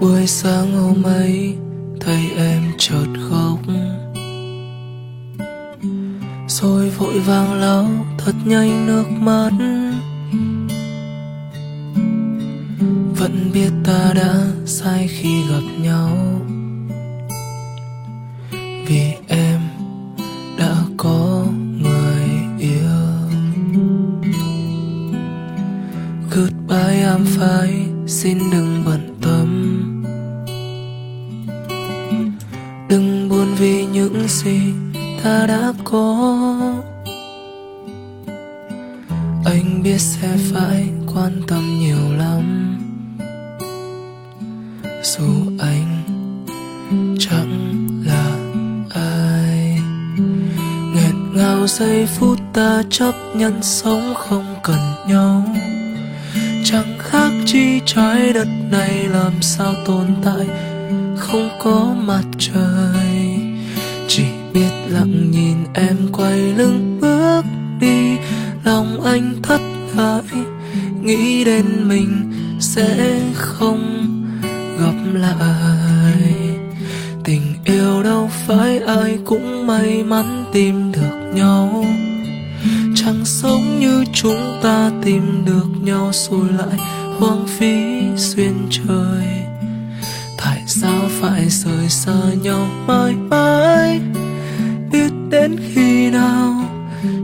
buổi sáng hôm ấy, thấy em chợt khóc. Rồi vội vàng lau thật nhanh nước mắt. Vẫn biết ta đã sai khi gặp nhau. Vì em đã có người yêu. Goodbye I'm fine xin đừng bận những gì ta đã có? Anh biết sẽ phải quan tâm nhiều lắm. Dù anh chẳng là ai, nghẹn ngào giây phút ta chấp nhận sống không cần nhau. Chẳng khác chi trái đất này làm sao tồn tại không có mặt trời lặng nhìn em quay lưng bước đi, lòng anh thất bại. Nghĩ đến mình sẽ không gặp lại. Tình yêu đâu phải ai cũng may mắn tìm được nhau. Chẳng sống như chúng ta tìm được nhau rồi lại hoang phí xuyên trời. Tại sao phải rời xa nhau mãi mãi? Biết đến khi nào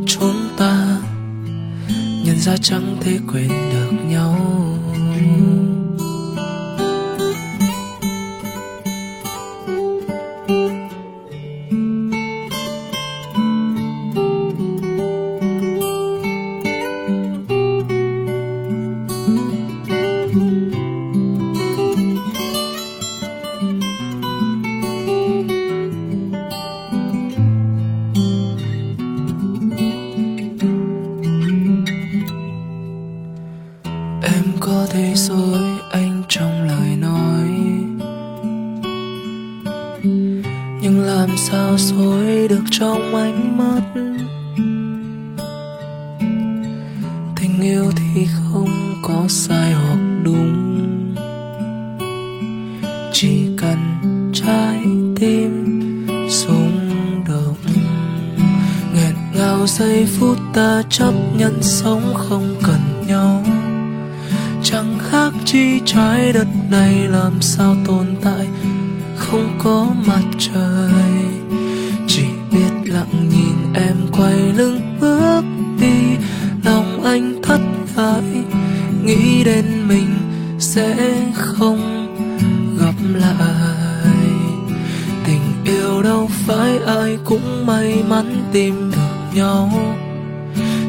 chúng ta nhận ra chẳng thể quên được nhau. Có thể dối anh trong lời nói. Nhưng làm sao dối được trong ánh mắt? Tình yêu thì không có sai hoặc đúng. Chỉ cần trái tim rung động. Nghẹn ngào giây phút ta chấp nhận sống không cần chi trái đất này làm sao tồn tại? Không có mặt trời, chỉ biết lặng nhìn em quay lưng bước đi. Lòng anh thất bại nghĩ đến mình sẽ không gặp lại. Tình yêu đâu phải ai cũng may mắn tìm được nhau.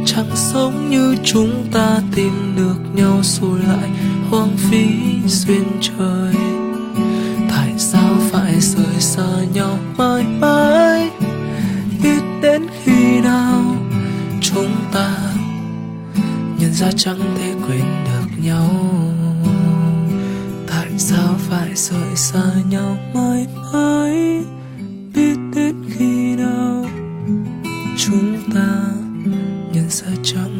Chẳng sống như chúng ta tìm được nhau rồi lại hoang phí duyên trời. Tại sao phải rời xa nhau mãi mãi? Biết đến khi nào chúng ta nhận ra chẳng thể quên được nhau? Tại sao phải rời xa nhau mãi mãi? Biết đến khi nào chúng ta nhận ra chẳng